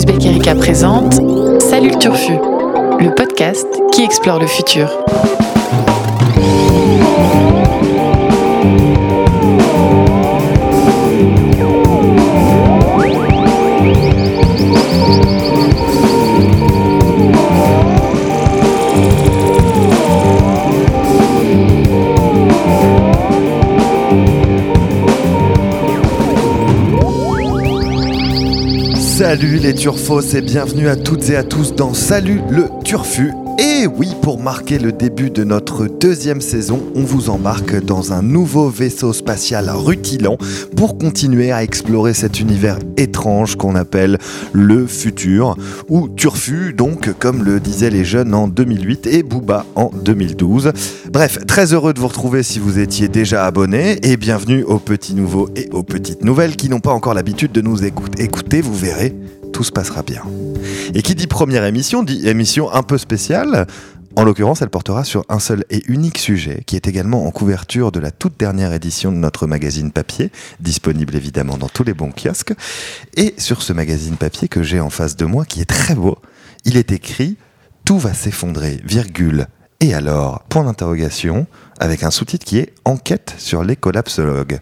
Uzbek Erika présente Salut le Turfu, le podcast qui explore le futur. Salut les turfos et bienvenue à toutes et à tous dans Salut le Turfu. Et oui, pour marquer le début de notre deuxième saison, on vous embarque dans un nouveau vaisseau spatial rutilant pour continuer à explorer cet univers étrange qu'on appelle le futur, ou Turfu, donc comme le disaient les jeunes en 2008 et Booba en 2012. Bref, très heureux de vous retrouver si vous étiez déjà abonné et bienvenue aux petits nouveaux et aux petites nouvelles qui n'ont pas encore l'habitude de nous écouter. Écoutez, vous verrez, tout se passera bien. Et qui dit première émission, dit émission un peu spéciale. En l'occurrence, elle portera sur un seul et unique sujet, qui est également en couverture de la toute dernière édition de notre magazine papier, disponible évidemment dans tous les bons kiosques. Et sur ce magazine papier que j'ai en face de moi, qui est très beau, il est écrit Tout va s'effondrer, virgule. Et alors Point d'interrogation, avec un sous-titre qui est Enquête sur les collapsologues.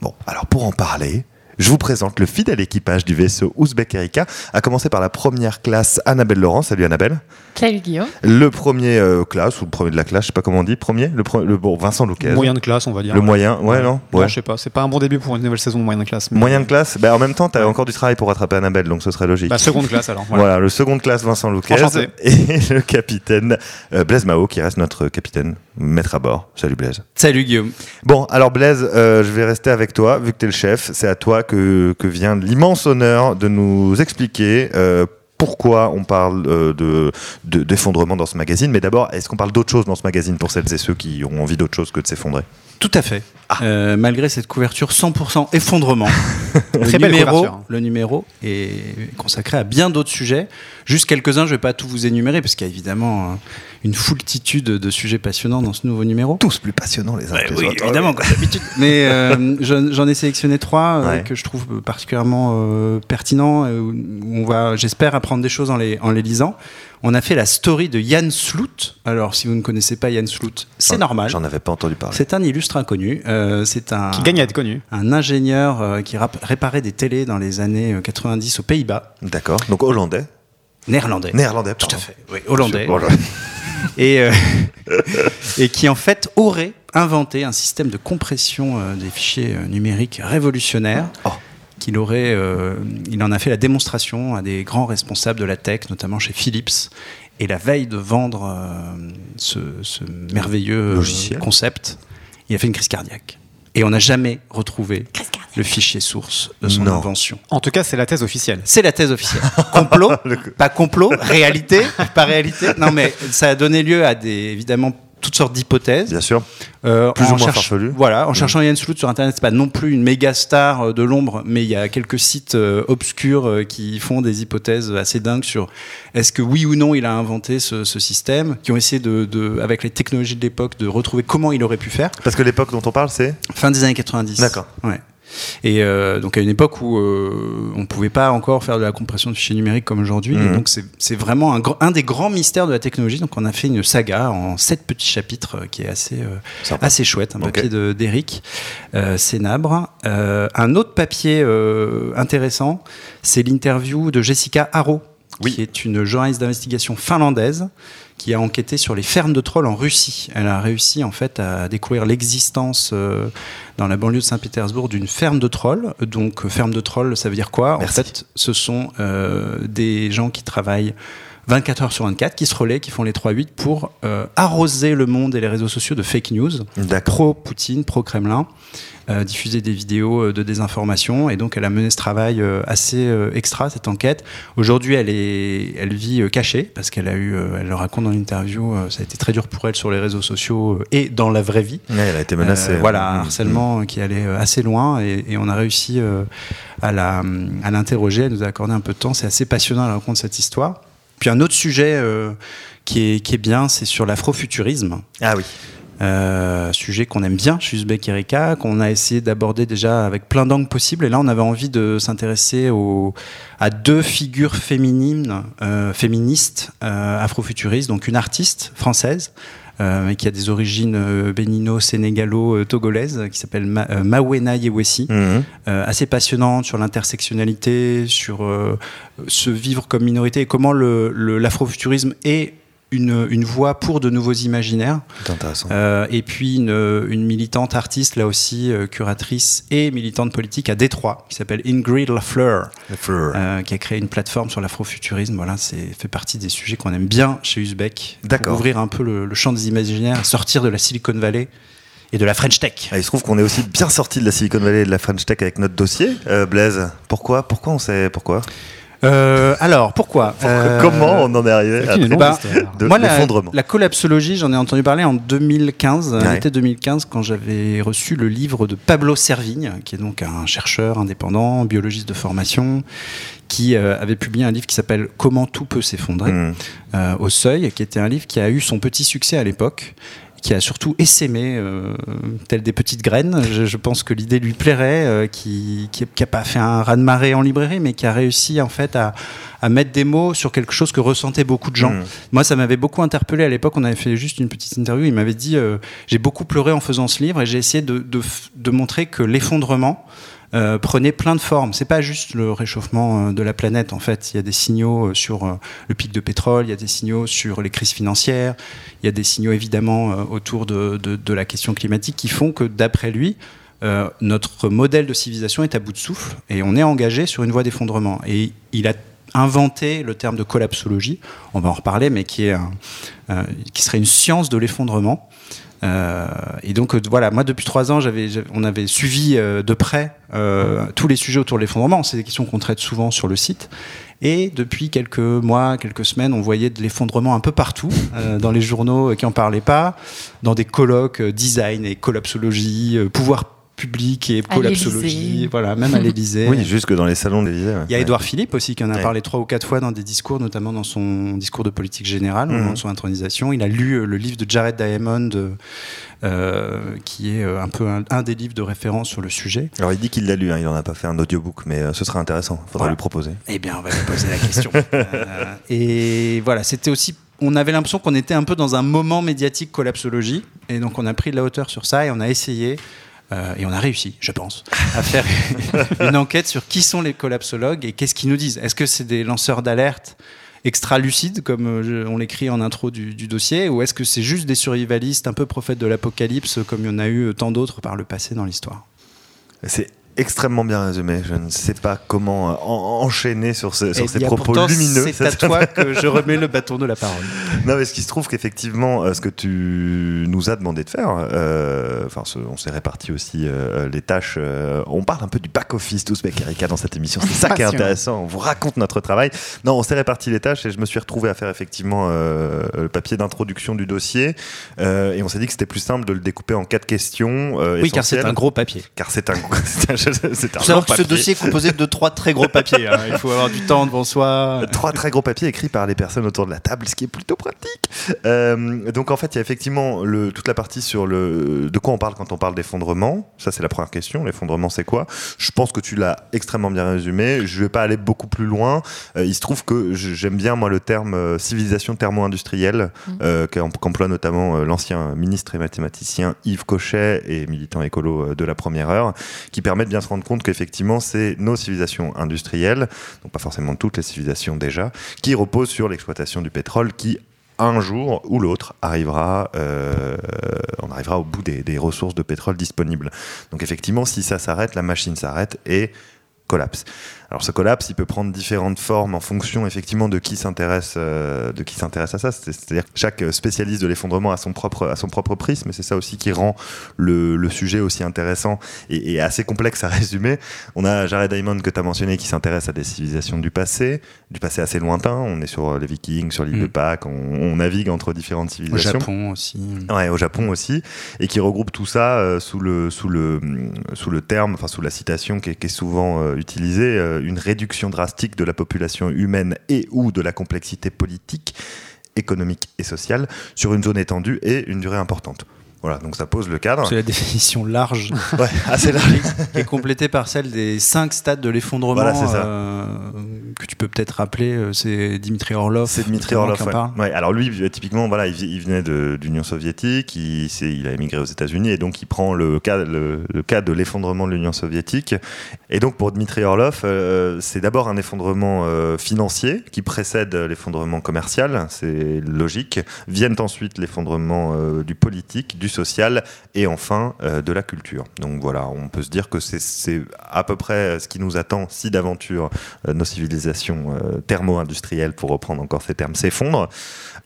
Bon, alors pour en parler, je vous présente le fidèle équipage du vaisseau Ouzbek Erika, à commencer par la première classe Annabelle Laurent. Salut Annabelle. Salut Guillaume. Le premier euh, classe, ou le premier de la classe, je sais pas comment on dit, premier, le, pre- le bon, Vincent Louquez. Moyen de classe, on va dire. Le moyen, ouais, non? Ouais, Ouais. je sais pas. C'est pas un bon début pour une nouvelle saison de moyen de classe. mais- Moyen de classe, bah, en même temps, tu as encore du travail pour rattraper Annabelle, donc ce serait logique. Bah, seconde classe alors. Voilà. Voilà. le second de classe Vincent Louquez Enchanté. et le capitaine euh, Blaise Mao qui reste notre capitaine, maître à bord. Salut Blaise. Salut Guillaume. Bon, alors Blaise, euh, je vais rester avec toi, vu que tu es le chef. C'est à toi que, vient l'immense honneur de nous expliquer euh, pourquoi on parle euh, de, de- d'effondrement dans ce magazine. Mais d'abord, est-ce qu'on parle d'autre chose dans ce magazine pour celles et ceux qui ont envie d'autre chose que de s'effondrer? Tout à fait. Euh, malgré cette couverture 100% effondrement, le, Très numéro, hein. le numéro est consacré à bien d'autres sujets. Juste quelques-uns, je ne vais pas tout vous énumérer parce qu'il y a évidemment euh, une foultitude de sujets passionnants dans ce nouveau numéro. Tous plus passionnants les uns que les Oui, autres. évidemment, comme d'habitude. Mais euh, j'en ai sélectionné trois euh, Ouais. que je trouve particulièrement euh, pertinents, où on va, j'espère, apprendre des choses en les, en les lisant. On a fait la story de Yann Sloot. Alors, si vous ne connaissez pas Yann Sloot, c'est J'en- normal. J'en avais pas entendu parler. C'est un illustre inconnu. Euh, c'est un, Qui gagne à être connu. un ingénieur euh, qui réparait des télés dans les années euh, 90 aux Pays-Bas, D'accord. Donc hollandais. néerlandais. Néerlandais, Tout à fait. Oui, hollandais. Et, euh, et qui en fait aurait inventé un système de compression euh, des fichiers euh, numériques révolutionnaire. Oh. Qu'il aurait, euh, il en a fait la démonstration à des grands responsables de la tech, notamment chez Philips. Et la veille de vendre euh, ce, ce merveilleux euh, Logiciel. concept, il a fait une crise cardiaque. Et on n'a jamais retrouvé le fichier source de son Non. invention. En tout cas, c'est la thèse officielle. C'est la thèse officielle. Complot, pas complot, réalité, pas réalité. Non, mais ça a donné lieu à des, évidemment, toutes sortes d'hypothèses. Bien sûr. Euh, Plus en ou moins cherche-. Voilà, en cherchant Yann Sloot sur Internet, c'est pas non plus une méga star euh, de l'ombre, mais il y a quelques sites euh, obscurs euh, qui font des hypothèses assez dingues sur est-ce que oui ou non il a inventé ce, ce système, qui ont essayé de, de, avec les technologies de l'époque, de retrouver comment il aurait pu faire. Parce que l'époque dont on parle, c'est Fin des années 90. D'accord. Ouais. Et euh, donc à une époque où euh, on ne pouvait pas encore faire de la compression de fichiers numériques comme aujourd'hui. Mhm. Et donc c'est vraiment un, des grands mystères de la technologie. Donc on a fait une saga en sept petits chapitres euh, qui est assez, euh, assez chouette. Un papier de- d'Eric euh, Sénabre. Un autre papier intéressant, c'est l'interview de Jessica Haro, Oui. qui est une journaliste d'investigation finlandaise qui a enquêté sur les fermes de trolls en Russie. Elle a réussi en fait à découvrir l'existence euh, dans la banlieue de Saint-Pétersbourg d'une ferme de trolls. Donc ferme de trolls, ça veut dire quoi? Merci. En fait, ce sont euh, des gens qui travaillent 24 heures sur 24, qui se relaient, qui font les 3-8 pour euh, arroser le monde et les réseaux sociaux de fake news pro-Poutine, pro-Kremlin, euh, diffuser des vidéos euh, de désinformation. Et donc, elle a mené ce travail euh, assez extra, cette enquête. Aujourd'hui, elle, est, elle vit cachée parce qu'elle a eu, elle le raconte dans l'interview, ça a été très dur pour elle sur les réseaux sociaux et dans la vraie vie. Ouais, elle a été menacée. Voilà, un Mm. harcèlement qui allait assez loin et, et on a réussi à la- à l'interroger. Elle nous a accordé un peu de temps. C'est assez passionnant à raconter cette histoire. Puis un autre sujet euh, qui, est, qui est bien, c'est sur l'afrofuturisme. Ah oui. Euh, sujet qu'on aime bien chez Uzbek Erika, qu'on a essayé d'aborder déjà avec plein d'angles possibles. Et là, on avait envie de s'intéresser à deux figures féminines, euh, féministes, afrofuturistes. Donc une artiste française, euh, qui a des origines euh, bénino-sénégalo-togolaises, qui s'appelle Ma Mawena Yewesi, mhm. assez passionnante sur l'intersectionnalité, sur se vivre comme minorité et comment l'afrofuturisme est une, une, voix pour de nouveaux imaginaires. Intéressant. Euh, et puis une, une, militante artiste, là aussi, euh, curatrice et militante politique à Détroit, qui s'appelle Ingrid Lafleur, euh, qui a créé une plateforme sur l'afrofuturisme. Voilà, c'est fait partie des sujets qu'on aime bien chez Uzbek. D'accord. Ouvrir un peu le, champ des imaginaires, sortir de la Silicon Valley et de la French Tech. Ah, il se trouve qu'on est aussi bien sorti de la Silicon Valley et de la French Tech avec notre dossier. Blaise, pourquoi? Pourquoi on sait pourquoi? Euh, alors, pourquoi euh, Comment on en est arrivé à bah, de moi, la, collapsologie, j'en ai entendu parler en 2015, l'été 2015, quand j'avais reçu le livre de Pablo Servigne, qui est donc un chercheur indépendant, biologiste de formation, qui euh, avait publié un livre qui s'appelle Comment tout peut s'effondrer hmm. au Seuil, qui était un livre qui a eu son petit succès à l'époque qui a surtout essaimé, euh, telles des petites graines. Je, pense que l'idée lui plairait, euh, qui n'a pas fait un raz-de-marée en librairie, mais qui a réussi en fait à, mettre des mots sur quelque chose que ressentaient beaucoup de gens. Mmh. Moi, ça m'avait beaucoup interpellé à l'époque. On avait fait juste une petite interview. Il m'avait dit euh, J'ai beaucoup pleuré en faisant ce livre et j'ai essayé de, de montrer que l'effondrement, euh, prenait plein de formes. C'est pas juste le réchauffement euh, de la planète en fait. Il y a des signaux euh, sur le pic de pétrole, il y a des signaux sur les crises financières, il y a des signaux évidemment autour de, de, la question climatique qui font que d'après lui, notre modèle de civilisation est à bout de souffle et on est engagé sur une voie d'effondrement. Et il a inventé le terme de collapsologie, on va en reparler, mais qui, est qui serait une science de l'effondrement. Euh, et donc euh, voilà, moi depuis trois ans, j'avais, on avait suivi euh, de près tous les sujets autour de l'effondrement. C'est des questions qu'on traite souvent sur le site. Et depuis quelques mois, quelques semaines, on voyait de l'effondrement un peu partout, dans les journaux qui en parlaient pas, dans des colloques design et collapsologie, pouvoir public et collapsologie, voilà, même à l'Élysée. oui, jusque dans les salons de l'Élysée. Il y a Édouard Philippe aussi qui en a parlé trois ou quatre fois dans des discours, notamment dans son discours de politique générale, dans mhm. son intronisation. Il a lu euh, le livre de Jared Diamond. Euh, qui est euh, un peu un, des livres de référence sur le sujet. Alors il dit qu'il l'a lu, hein, il n'en a pas fait un audiobook, mais ce sera intéressant, il faudra lui proposer. Eh bien, on va lui poser la question. et voilà, c'était aussi on avait l'impression qu'on était un peu dans un moment médiatique collapsologie, et donc on a pris de la hauteur sur ça et on a essayé euh, et on a réussi, je pense, à faire une enquête sur qui sont les collapsologues et qu'est-ce qu'ils nous disent. Est-ce que c'est des lanceurs d'alerte extra lucides, comme euh, on l'écrit en intro du, dossier, ou est-ce que c'est juste des survivalistes un peu prophètes de l'apocalypse, comme il y en a eu tant d'autres par le passé dans l'histoire? Extrêmement bien résumé. Je ne sais pas comment euh, enchaîner sur, ces propos lumineux. C'est à toi que je remets le bâton de la parole. Non, mais ce qui se trouve qu'effectivement, euh, ce que tu nous as demandé de faire, euh, enfin, on s'est réparti aussi les tâches. on parle un peu du back-office d'Ouzbek Erika dans cette émission. C'est ça qui est intéressant. On vous raconte notre travail. Non, on s'est réparti les tâches et je me suis retrouvé à faire effectivement le papier d'introduction du dossier. et on s'est dit que c'était plus simple de le découper en quatre questions. oui, car c'est un gros papier. Car c'est un, c'est un savoir que ce dossier est composé de trois très gros papiers. Hein. Il faut avoir du temps devant soi. Trois très gros papiers écrits par les personnes autour de la table, ce qui est plutôt pratique. Euh, donc en fait, il y a effectivement le, toute la partie sur le de quoi on parle quand on parle d'effondrement. Ça, c'est la première question. L'effondrement, c'est quoi? Je pense que tu l'as extrêmement bien résumé. Je vais pas aller beaucoup plus loin. Euh, il se trouve que j'aime bien moi le terme euh, civilisation thermo-industrielle mmh. qu'emploie notamment l'ancien ministre et mathématicien Yves Cochet et militant écolo de la première heure, qui permet de bien se rendre compte qu'effectivement, c'est nos civilisations industrielles, donc pas forcément toutes les civilisations déjà, qui reposent sur l'exploitation du pétrole qui un jour ou l'autre arrivera, euh, on arrivera au bout des, des, ressources de pétrole disponibles. Donc effectivement, si ça s'arrête, la machine s'arrête et collapse. Alors ce collapse, il peut prendre différentes formes en fonction effectivement de qui s'intéresse, euh, de qui s'intéresse à ça. C'est-à-dire que chaque spécialiste de l'effondrement a son propre, a son propre prisme, et c'est ça aussi qui rend le, le sujet aussi intéressant et, et, assez complexe à résumer. On a Jared Diamond que tu as mentionné qui s'intéresse à des civilisations du passé, du passé assez lointain. On est sur les Vikings, sur l'île de mm. Pâques, on, on, navigue entre différentes civilisations. Au Japon aussi. Ouais, au Japon aussi, et qui regroupe tout ça euh, sous le sous le sous le terme, enfin sous la citation qui est, qui est souvent euh, utilisée une réduction drastique de la population humaine et ou de la complexité politique, économique et sociale sur une zone étendue et une durée importante. Voilà, donc ça pose le cadre. C'est la définition large. ouais, assez large. qui est complétée par celle des cinq stades de l'effondrement. Voilà, c'est ça. euh, que tu peux peut-être rappeler, euh, c'est Dimitri Orlov. C'est notamment, Orlov. ouais. Ouais, alors lui, euh, typiquement, voilà, il, venait de- d'Union soviétique, il, a émigré aux États-Unis et donc il prend le cas, le, le cas de l'effondrement de l'Union soviétique. Et donc pour Dmitri Orlov, euh, c'est d'abord un effondrement euh, financier qui précède l'effondrement commercial, c'est logique. Viennent ensuite l'effondrement euh, du politique, du social et enfin de la culture. Donc voilà, on peut se dire que c'est- à peu près ce qui nous attend si d'aventure nos civilisations euh, thermo-industrielles, pour reprendre encore ces termes, s'effondrent.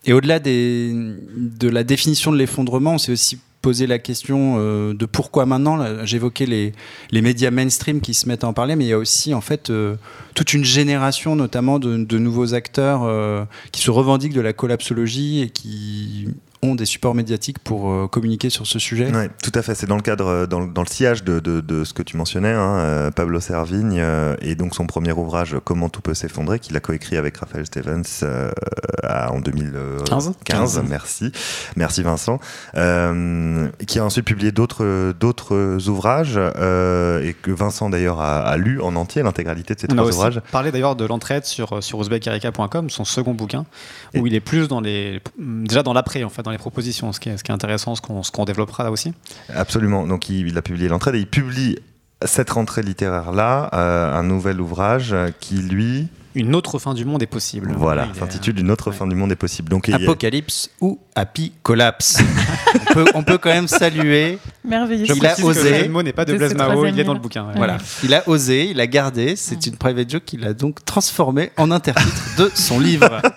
Et au-delà de la définition de l'effondrement, on s'est aussi posé la question euh, de pourquoi maintenant. J'évoquais les, les médias mainstream qui se mettent à en parler, mais il y a aussi en fait euh, toute une génération, notamment de, nouveaux acteurs qui se revendiquent de la collapsologie et qui ont des supports médiatiques pour euh, communiquer sur ce sujet. Ouais, tout à fait. C'est dans le cadre, euh, dans, le- dans le sillage de, de- de ce que tu mentionnais, hein, euh, Pablo Servigne, euh, et donc son premier ouvrage Comment tout peut s'effondrer, qu'il a coécrit avec Raphaël Stevens euh, à- en 2015. 15. merci. Merci Vincent. Euh, qui a ensuite publié d'autres d'autres ouvrages, euh, et que Vincent d'ailleurs a, a lu en entier l'intégralité de ces On a trois ouvrages. parlé d'ailleurs de l'entraide sur, sur uzbekerika.com, son second bouquin, Et- où il est plus dans les, déjà dans l'après, en fait, dans les propositions, ce qui est, ce qui est intéressant, ce qu'on développera là aussi. Absolument. Donc il, il a publié l'entraide et il publie cette rentrée littéraire-là, euh, un nouvel ouvrage qui, lui, Une autre fin du monde est possible. voilà, s'intitule Une autre ouais. fin du monde est possible. Donc il y a- Apocalypse ou Happy Collapse. on, peut, on peut quand même saluer. Merveilleux. Je Il a osé. Le mot n'est pas de De Blaise Mao, il est dans le bouquin. ouais. Ouais. Voilà. Il a osé, il a gardé. C'est une private joke qu'il a donc transformé en intertitre de son livre.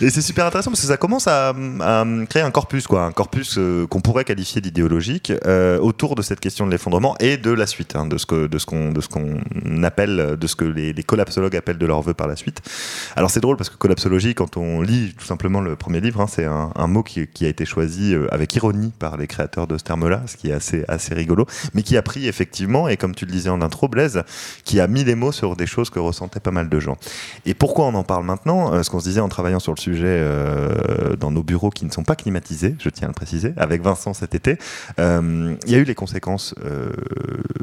Et c'est super intéressant parce que ça commence à, créer un corpus, quoi, un corpus euh, qu'on pourrait qualifier d'idéologique euh, autour de cette question de l'effondrement et de la suite, hein, de ce que de ce qu'on de ce qu'on appelle, de ce que les, collapsologues appellent de leur vœu par la suite. Alors c'est drôle parce que collapsologie, quand on lit tout simplement le premier livre, hein, c'est un, mot qui, a été choisi euh, avec ironie par les créateurs de ce terme-là, ce qui est assez assez rigolo, mais qui a pris effectivement et comme tu le disais en intro, Blaise, qui a mis les mots sur des choses que ressentaient pas mal de gens. Et pourquoi on en parle maintenant? Ce qu'on disait en travaillant sur le sujet euh, dans nos bureaux qui ne sont pas climatisés, je tiens à le préciser, avec Vincent cet été, euh, il y a eu les conséquences euh,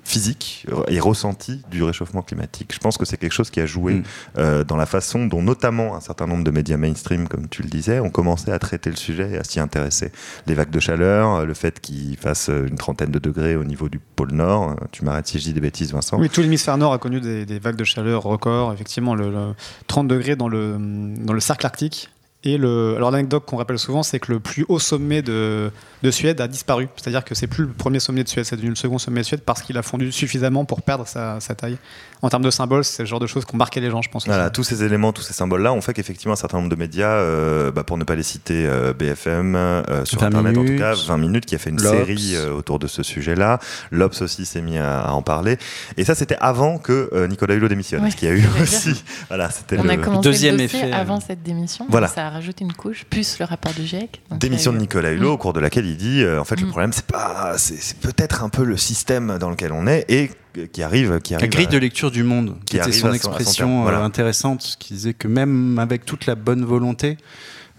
physiques et ressenties du réchauffement climatique. Je pense que c'est quelque chose qui a joué Mm. dans la façon dont notamment un certain nombre de médias mainstream, comme tu le disais, ont commencé à traiter le sujet et à s'y intéresser. Les vagues de chaleur, le fait qu'il fasse une trentaine de degrés au niveau du pôle Nord. Tu m'arrêtes si je dis des bêtises, Vincent. Oui, tout l'hémisphère nord a connu des, des vagues de chaleur records. Effectivement, le, le 30 degrés dans le, dans le cercle. Et le, alors l'anecdote qu'on rappelle souvent, c'est que le plus haut sommet de, de Suède a disparu. C'est-à-dire que c'est plus le premier sommet de Suède, c'est devenu le second sommet de Suède parce qu'il a fondu suffisamment pour perdre sa, sa taille. En termes de symboles, c'est le genre de choses qui ont marqué les gens, je pense. Voilà, tous ces éléments, tous ces symboles-là ont fait qu'effectivement un certain nombre de médias, euh, bah, pour ne pas les citer, euh, BFM, euh, sur 20 Internet en tout cas, 20 minutes, qui a fait une série euh, autour de ce sujet-là. L'Obs aussi s'est mis à, à en parler. Et ça, c'était avant que euh, Nicolas Hulot démissionne, Ouais, ce qui a eu aussi. Voilà, c'était On le a commencé deuxième le effet, avant cette démission. Voilà. Ça a rajouté une couche, plus le rapport du GIEC. Démission de Nicolas Hulot, au cours de laquelle il dit euh, en fait, le Mm. problème, c'est pas, c'est peut-être un peu le système dans lequel on est et qui arrive, qui La arrive. grille à- de lecture du monde, qui qui était son expression voilà. euh, intéressante, qui disait que même avec toute la bonne volonté,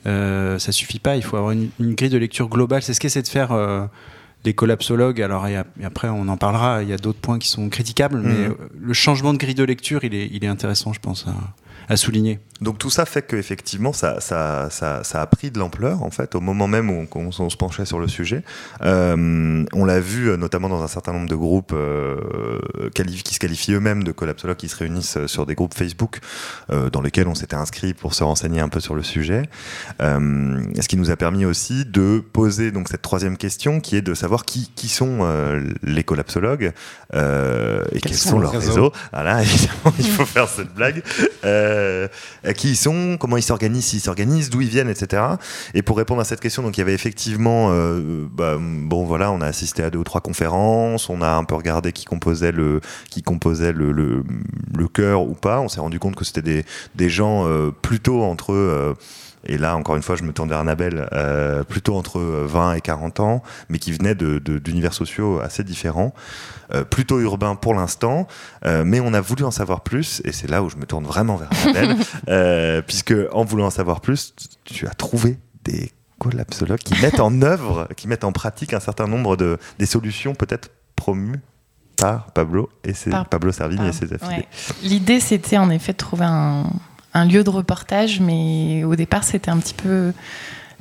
euh, ça suffit pas. Il faut avoir une, une grille de lecture globale. C'est ce qu'essaient de faire euh, les collapsologues. Alors et après, on en parlera. Il y a d'autres points qui sont critiquables, mais Mhm. euh, le changement de grille de lecture, il est, il est intéressant, je pense, à, souligner. Donc tout ça fait qu'effectivement, ça, ça, ça, ça a pris de l'ampleur, en fait, au moment même où on, on se penchait sur le sujet. Euh, on l'a vu euh, notamment dans un certain nombre de groupes euh, quali- qui se qualifient eux-mêmes de collapsologues, qui se réunissent sur des groupes Facebook euh, dans lesquels on s'était inscrit pour se renseigner un peu sur le sujet. Euh, ce qui nous a permis aussi de poser donc cette troisième question, qui est de savoir qui, qui sont euh, les collapsologues euh, et quels, sont, leurs réseaux. Voilà, évidemment, il faut faire cette blague. Euh, à qui ils sont, comment ils s'organisent, s'ils s'organisent, d'où ils viennent, etc. Et pour répondre à cette question, donc il y avait effectivement, euh, bah, bon voilà, on a assisté à deux ou trois conférences, on a un peu regardé qui composait le, qui chœur ou pas. On s'est rendu compte que c'était des, des gens euh, plutôt entre euh, et là, encore une fois, je me tourne vers Annabelle, euh, plutôt entre 20 et 40 ans, mais qui de- de- d'univers sociaux assez différents, euh, plutôt urbains pour l'instant, euh, mais on a voulu en savoir plus, et c'est là où je me tourne vraiment vers Annabelle, euh, puisque en voulant en savoir plus, tu- as trouvé des collapsologues qui mettent en œuvre, qui mettent en pratique un certain nombre de des solutions peut-être promues par Pablo et ses, Par- Pablo Servigne et ses affiliés. Ouais. L'idée, c'était en effet de trouver un, un lieu de reportage, mais au départ, c'était un petit peu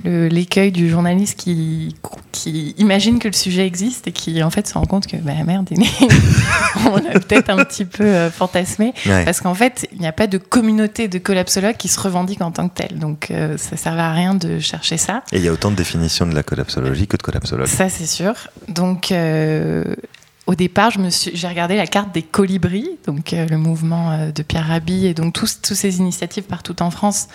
l'écueil du journaliste qui, qui imagine que le sujet existe et qui, en fait, se rend compte que, bah merde, on a peut-être un petit peu euh, fantasmé. Ouais. Parce qu'en fait, il n'y a pas de communauté de collapsologues qui se revendique en tant que telle. Donc, euh, ça ne servait à rien de chercher ça. Et il y a autant de définitions de la collapsologie que de collapsologues. Ça, c'est sûr. Donc, euh, au départ, j'ai regardé la carte des colibris, donc euh, le mouvement euh, de Pierre Rabhi et donc tous, tous ces initiatives partout en France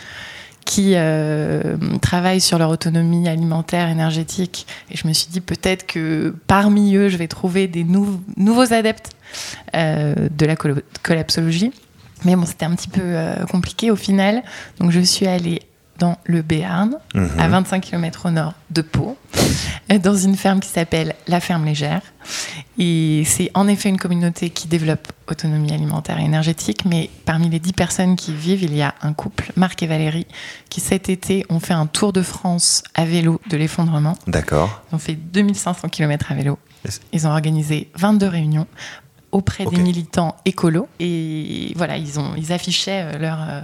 qui euh, travaillent sur leur autonomie alimentaire, énergétique. Et je me suis dit peut-être que parmi eux, je vais trouver des nou- nouveaux adeptes de la collapsologie. Mais bon, c'était un petit peu compliqué au final. Donc, je suis allée dans le Béarn, Mhm. à 25 km au nord de Pau, euh, dans une ferme qui s'appelle La Ferme Légère. Et c'est en effet une communauté qui développe autonomie alimentaire et énergétique, mais parmi les 10 personnes qui y vivent, il y a un couple, Marc et Valérie, qui cet été ont fait un tour de France à vélo de l'effondrement. D'accord. Ils ont fait 2500 km à vélo. Ils ont organisé 22 réunions auprès des militants écolos. Et voilà, ils, ont, ils affichaient euh, leur, euh,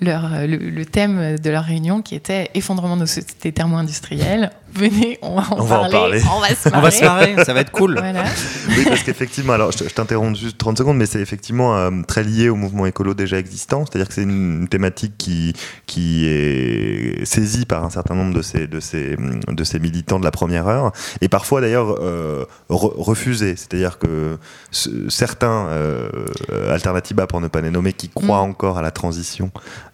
leur, euh, le, le thème de leur réunion qui était effondrement de nos sociétés thermo-industrielles. Venez, on va en, On va en parler, parler. On va se On va marrer. se marrer, ça va être cool. Voilà. Oui, parce qu'effectivement, alors je, je t'interromps juste 30 secondes, mais c'est effectivement euh, très lié au mouvement écolo déjà existant. C'est-à-dire que c'est une thématique qui, qui est saisie par un certain nombre de ces, de ces, de ces militants de la première heure, et parfois d'ailleurs euh, re- refusée. C'est-à-dire que ce- certains, euh, Alternatiba pour ne pas les nommer, qui croient Mm. encore à la transition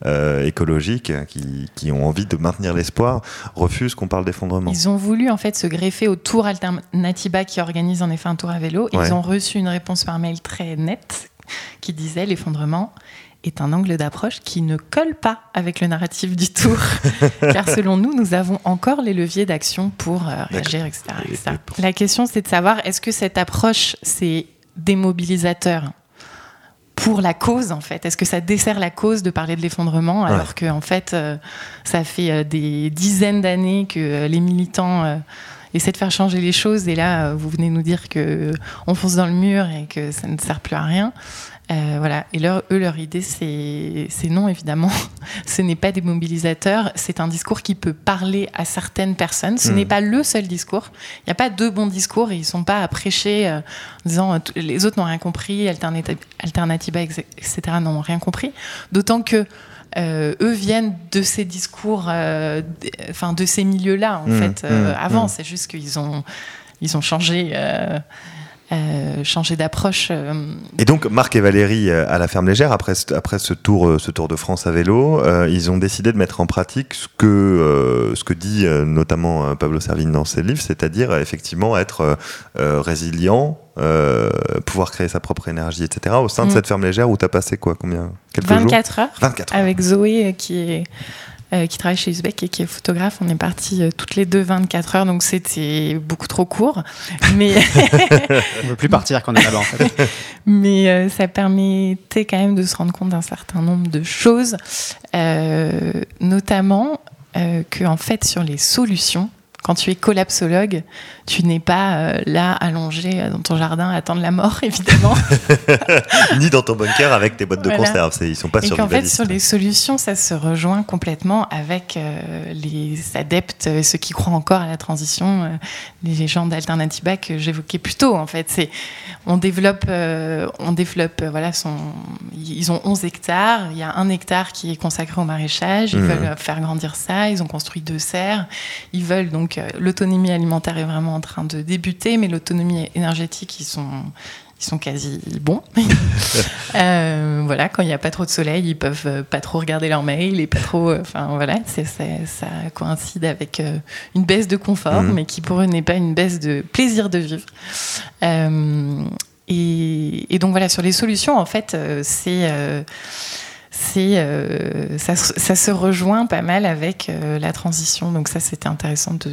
euh, écologique, qui, qui ont envie de maintenir l'espoir, refusent qu'on parle d'effondrement. Ils ont voulu en fait se greffer au Tour Alternatiba qui organise en effet un tour à vélo. Et Ouais. Ils ont reçu une réponse par mail très nette qui disait l'effondrement est un angle d'approche qui ne colle pas avec le narratif du tour. Car selon nous, nous avons encore les leviers d'action pour euh, réagir, etc. Et- etc. La question, c'est de savoir est-ce que cette approche, c'est démobilisateur? Pour la cause en fait Est-ce que ça dessert la cause de parler de l'effondrement Ouais. alors que en fait euh, ça fait euh, des dizaines d'années que euh, les militants euh, essaient de faire changer les choses et là vous venez nous dire que on fonce dans le mur et que ça ne sert plus à rien. Euh, voilà. Et leur, eux, leur idée, c'est non, évidemment. Ce n'est pas des mobilisateurs. C'est un discours qui peut parler à certaines personnes. Ce Mhm. n'est pas le seul discours. Il n'y a pas deux bons discours et ils ne sont pas à prêcher euh, en disant euh, les autres n'ont rien compris, Alternati- Alternativa, etc. n'ont rien compris. D'autant que euh, eux viennent de ces discours, euh, enfin de ces milieux-là, en Mhm, fait, euh, mhm, avant. C'est juste qu'ils ont, ils ont changé. Euh, changé d'approche. euh, Et donc Marc et Valérie euh, à la ferme légère après ce, après ce tour ce tour de France à vélo, euh, ils ont décidé de mettre en pratique ce que euh, ce que dit notamment Pablo Servigne dans ses livres, c'est-à-dire effectivement être résilient, euh, pouvoir créer sa propre énergie, etc. Au sein de Mm. cette ferme légère où tu as passé quoi combien quelques jours? 24 heures 24 heures. avec Zoé qui est euh, qui travaille chez Uzbek et qui est photographe. On est partis euh, toutes les deux 24 heures, donc c'était beaucoup trop court. Mais, On veut plus partir quand on est là-bas en fait. mais euh, ça permettait quand même de se rendre compte d'un certain nombre de choses, euh, notamment que en fait sur les solutions, quand tu es collapsologue, tu n'es pas euh, là allongé dans ton jardin à attendre la mort, évidemment. Ni dans ton bunker avec tes boîtes de Voilà. conserve, ils sont pas Et qu'en fait, sur les solutions, ça se rejoint complètement avec euh, les adeptes, euh, ceux qui croient encore à la transition, euh, les gens d'Alternativa que j'évoquais plus tôt. En fait, c'est on développe, euh, on développe, euh, voilà, son, ils ont 11 hectares. Il y a un hectare qui est consacré au maraîchage. Ils Mhm. veulent euh, faire grandir ça. Ils ont construit deux serres. Ils veulent donc euh, l'autonomie alimentaire est vraiment en train de débuter, mais l'autonomie énergétique, ils sont ils sont quasi bons. Euh, voilà, quand il n'y a pas trop de soleil, ils peuvent euh, pas trop regarder leur mail et pas trop. euh, Enfin voilà, ça coïncide avec euh, une baisse de confort, Mhm. mais qui pour eux n'est pas une baisse de plaisir de vivre. Et, et donc voilà, sur les solutions, en fait, c'est. C'est, euh, ça, se- ça se rejoint pas mal avec euh, la transition. Donc ça, c'était intéressant de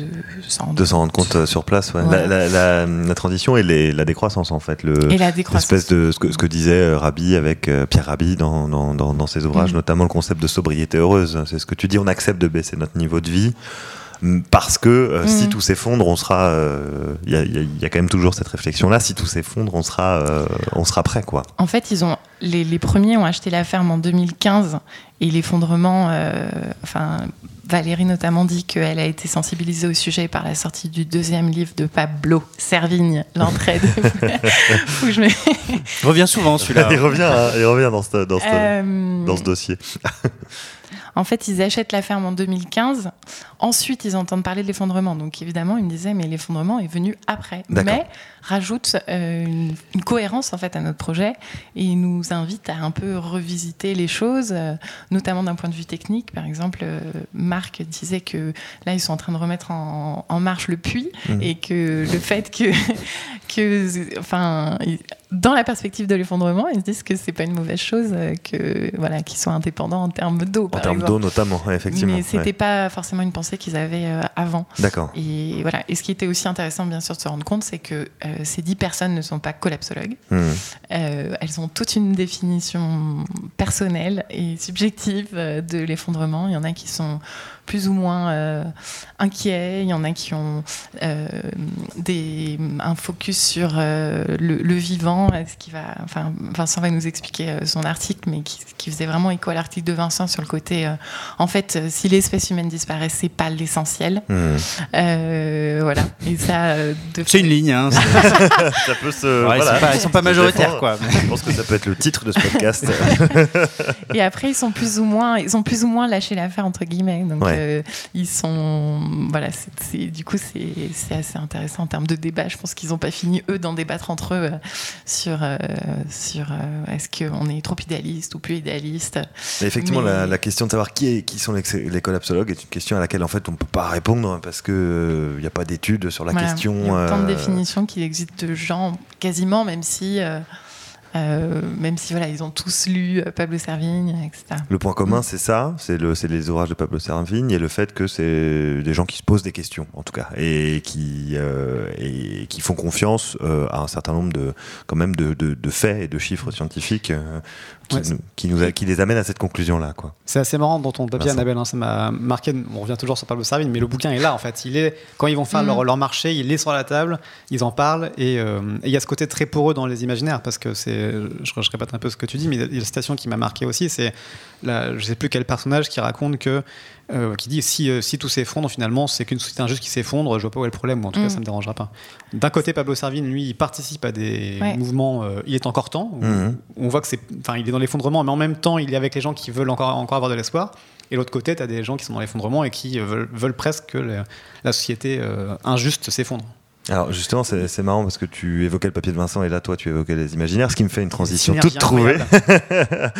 s'en rendre de s'en rendre compte euh, sur place. ouais. Ouais. La, la- la- la transition et les- la décroissance en fait. Le, Et la décroissance. L'espèce de ce que, ce que disait Rabbi avec euh, Pierre Rabhi dans, dans, dans, dans ses ouvrages, Mhm. notamment le concept de sobriété heureuse. C'est ce que tu dis, on accepte de baisser notre niveau de vie Parce que euh, si Mhm. tout s'effondre, on sera. Il y, a, y a- y a quand même toujours cette réflexion-là. Si tout s'effondre, on sera, euh, on sera prêt, quoi. En fait, ils ont, les, les premiers ont acheté la ferme en 2015 et l'effondrement, euh, enfin, Valérie notamment dit qu'elle a été sensibilisée au sujet par la sortie du deuxième livre de Pablo Servigne, L'entraide. Où je me- Revient souvent celui-là. il revient, hein, il revient dans ce, dans ce, Euh, dans ce dossier. En fait, ils achètent la ferme en 2015. Ensuite, ils entendent parler de l'effondrement. Donc, évidemment, ils me disaient, mais l'effondrement est venu après. Mais rajoute euh, une, une cohérence en fait à notre projet et ils nous invite à un peu revisiter les choses, euh, notamment d'un point de vue technique. Par exemple, euh, Marc disait que là, ils sont en train de remettre en, en marche le puits Mhm. et que le fait que, que enfin, dans la perspective de l'effondrement, ils se disent que c'est pas une mauvaise chose euh, que voilà, qu'ils soient indépendants en termes d'eau. En termes d'eau, notamment, ouais, effectivement. Mais c'était ouais. pas forcément une pensée qu'ils avaient euh, avant. D'accord. Et voilà. Et ce qui était aussi intéressant, bien sûr, de se rendre compte, c'est que euh, ces dix personnes ne sont pas collapsologues. Mhm. Euh, elles ont toute une définition personnelle et subjective de l'effondrement. Il y en a qui sont plus ou moins euh, inquiets. Il y en a qui ont euh, des, un focus sur euh, le, le vivant. Ce qui va, enfin, Vincent va nous expliquer euh, son article, mais qui, qui faisait vraiment écho à l'article de Vincent sur le côté. euh, en fait, euh, si l'espèce humaine disparaît, c'est pas l'essentiel. Euh, voilà. Et ça, euh, de C'est une ligne. Hein, c'est- Ça peut se. Ouais, ils, voilà. sont pas, ils sont pas majoritaires, quoi. Je pense que ça peut être le titre de ce podcast. Et après, ils sont plus ou moins, ils ont plus ou moins lâché l'affaire entre guillemets. Donc, Ouais. Euh, ils sont, voilà, du coup, c'est, assez intéressant en termes de débat. Je pense qu'ils n'ont pas fini eux d'en débattre entre eux euh, sur, euh, sur est-ce qu'on est trop idéaliste ou plus idéaliste. Effectivement, Mais- la, la question de savoir qui, est, qui sont les, collapsologues est une question à laquelle en fait on ne peut pas répondre parce qu'il n'y a pas d'études sur la Voilà. question. Il y a autant de définitions qu'il existe de gens quasiment, même si. Euh, même si voilà, ils ont tous lu euh, Pablo Servigne, etc. Le point Mm. commun, c'est ça, c'est le, c'est les ouvrages de Pablo Servigne et le fait que c'est des gens qui se posent des questions, en tout cas, et qui, euh, et qui font confiance euh, à un certain nombre de, quand même, de, de- de faits et de chiffres scientifiques euh, qui, Ouais, nous, qui, nous a- qui les amènent à cette conclusion-là. C'est assez marrant dans ton papier, Vincent. Annabelle. hein, ça m'a marqué. On revient toujours sur Pablo Servigne, mais le bouquin est là en fait. Il est quand ils vont faire Mm. leur, leur marché, il est sur la table, ils en parlent et euh, et il y a ce côté très poreux dans les imaginaires parce que c'est. Je, je répète un peu ce que tu dis, mais il y a une citation qui m'a marqué aussi. C'est je sais plus quel personnage qui raconte que euh, qui dit si, euh, si tout s'effondre finalement c'est qu'une société injuste qui s'effondre je vois pas où est le problème ou en tout Mm. cas ça me dérangera pas d'un côté Pablo Servigne lui il participe à des Ouais. mouvements euh, il est encore temps où- Mhm. on voit que c'est enfin il est dans l'effondrement mais en même temps il est avec les gens qui veulent encore encore avoir de l'espoir et l'autre côté tu as des gens qui sont dans l'effondrement et qui veulent, veulent presque que le- la société euh, injuste s'effondre Alors justement, c'est marrant parce que tu évoquais le papier de Vincent et là, toi, tu évoquais les imaginaires, ce qui me fait une transition toute trouvée.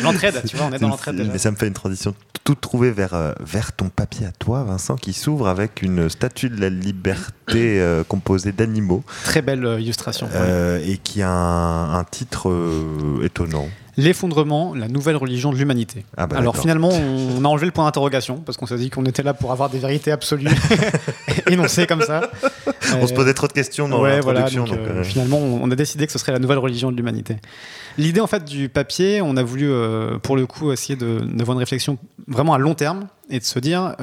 l'entraide tu vois on est dans l'entraide déjà Mais ça me fait une transition toute trouvée vers, euh, vers ton papier à toi, Vincent, qui s'ouvre avec une statue de la liberté euh, composée d'animaux très belle euh, illustration euh, et qui a un, un titre euh, étonnant. L'effondrement la nouvelle religion de l'humanité Ah bah Alors finalement, on a enlevé le point d'interrogation parce qu'on s'est dit qu'on était là pour avoir des vérités absolues énoncées comme ça. on se posait trop de questions dans ouais, voilà, l'introduction. donc, donc, euh, euh, finalement, on a décidé que ce serait la nouvelle religion de l'humanité. L'idée en fait du papier, on a voulu euh, pour le coup essayer de d'avoir une réflexion vraiment à long terme et de se dire